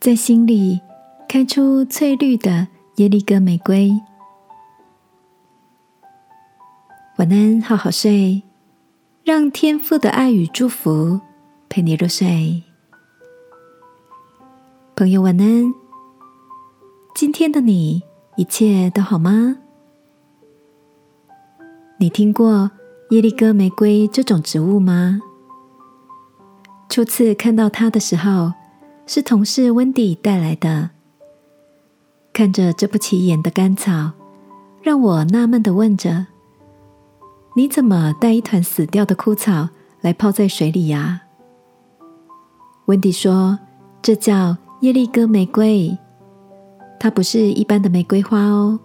在心里开出翠绿的耶利哥玫瑰。晚安，好好睡，让天父的爱与祝福陪你入睡。朋友，晚安。今天的你一切都好吗？你听过耶利哥玫瑰这种植物吗？初次看到它的时候，是同事温迪带来的。看着这不起眼的干草，让我纳闷的问着。你怎么带一团死掉的枯草来泡在水里呀？温迪说：“这叫耶利哥玫瑰，它不是一般的玫瑰花哦，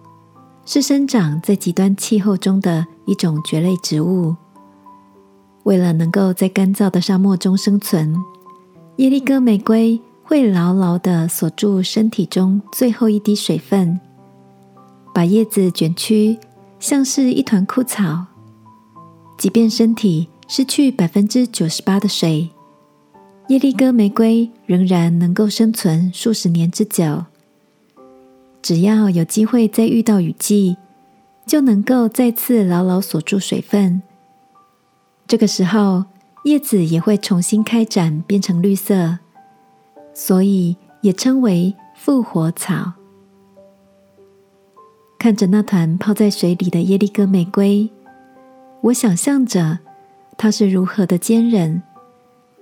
是生长在极端气候中的一种蕨类植物。为了能够在干燥的沙漠中生存，耶利哥玫瑰会牢牢的锁住身体中最后一滴水分，把叶子卷曲，像是一团枯草。”即便身体失去百分之九十八的水，耶利哥玫瑰仍然能够生存数十年之久。只要有机会再遇到雨季，就能够再次牢牢锁住水分。这个时候，叶子也会重新开展，变成绿色，所以也称为复活草。看着那团泡在水里的耶利哥玫瑰。我想象着它是如何的坚韧，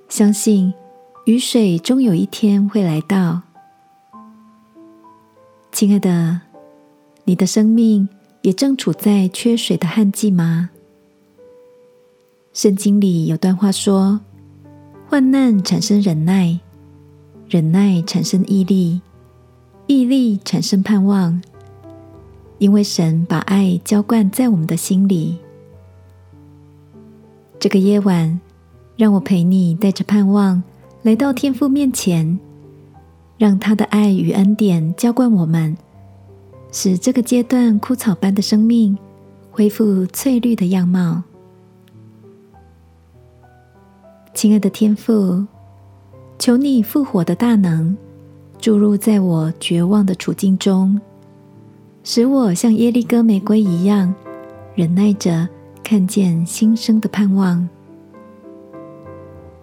相信雨水终有一天会来到。亲爱的，你的生命也正处在缺水的旱季吗？圣经里有段话说：“患难产生忍耐，忍耐产生毅力，毅力产生盼望。因为神把爱浇灌在我们的心里。”这个夜晚，让我陪你带着盼望来到天父面前，让他的爱与恩典浇灌我们，使这个阶段枯草般的生命恢复翠绿的样貌。亲爱的天父，求你复活的大能注入在我绝望的处境中，使我像耶利哥玫瑰一样忍耐着。看见新生的盼望，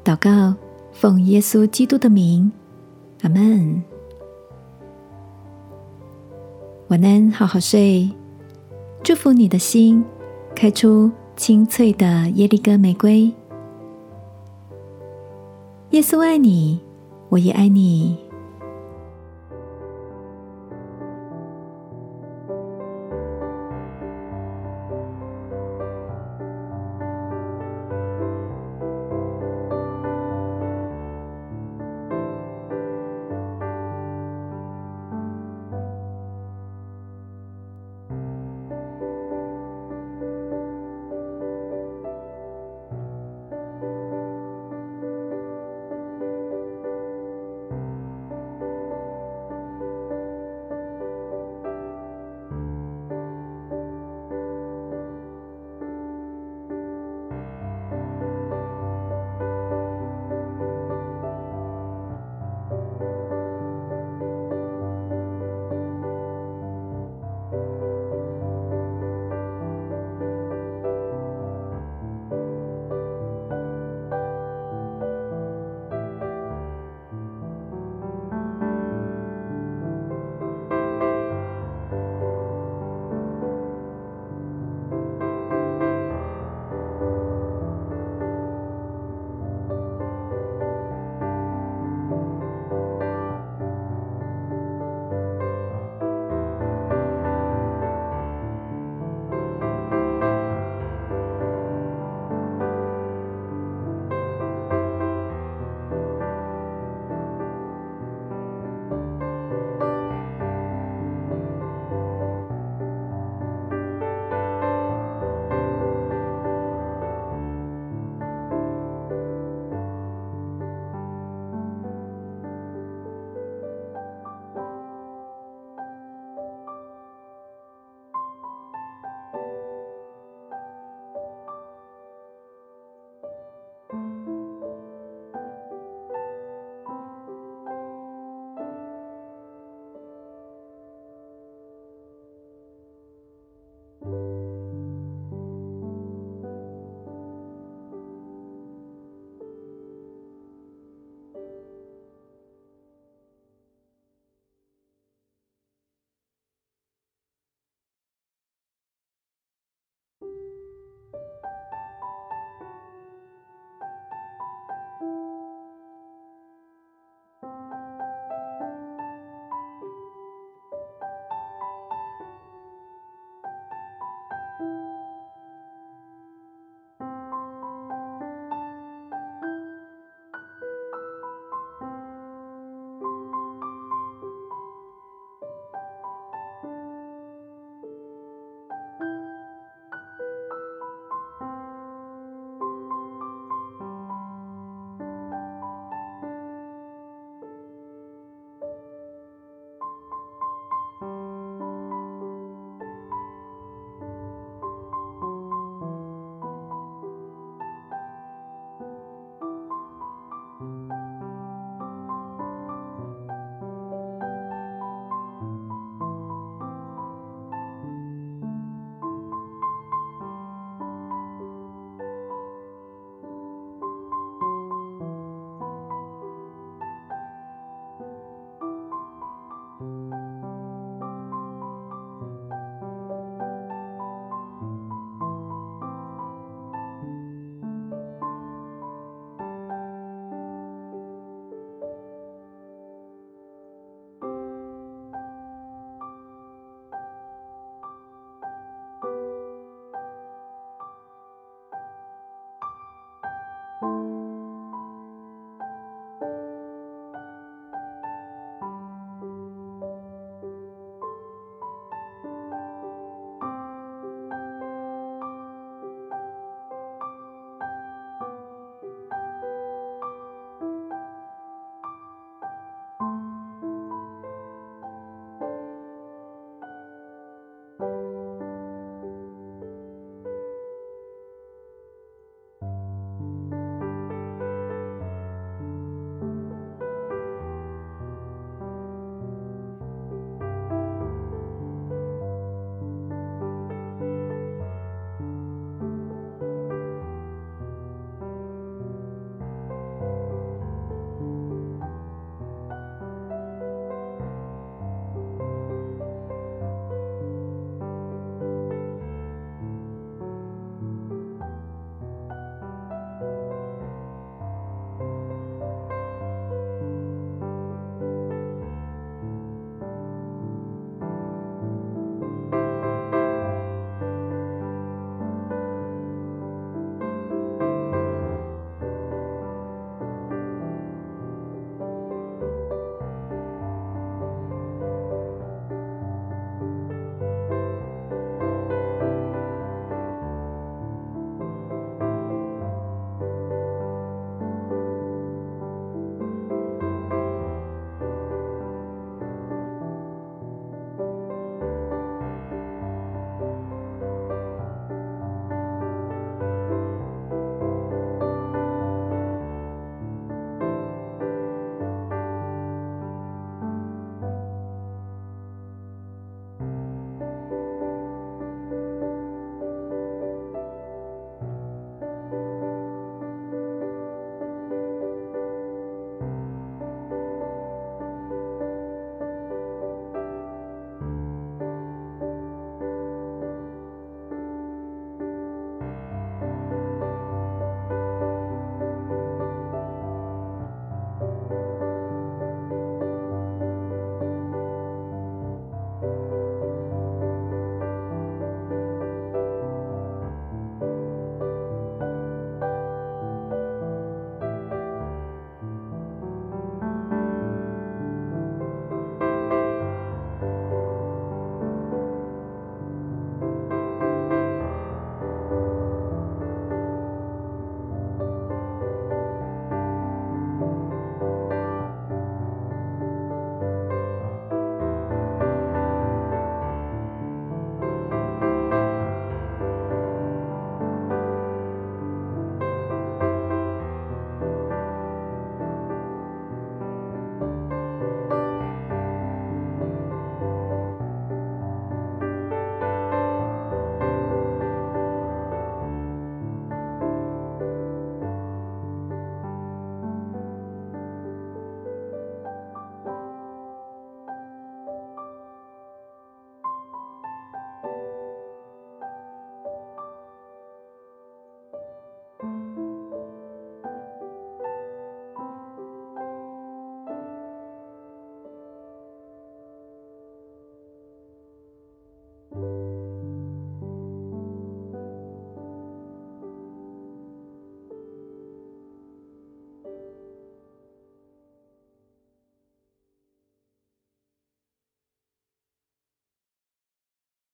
祷告，奉耶稣基督的名，阿门。晚安，好好睡。祝福你的心开出清脆的耶利哥玫瑰。耶稣爱你，我也爱你。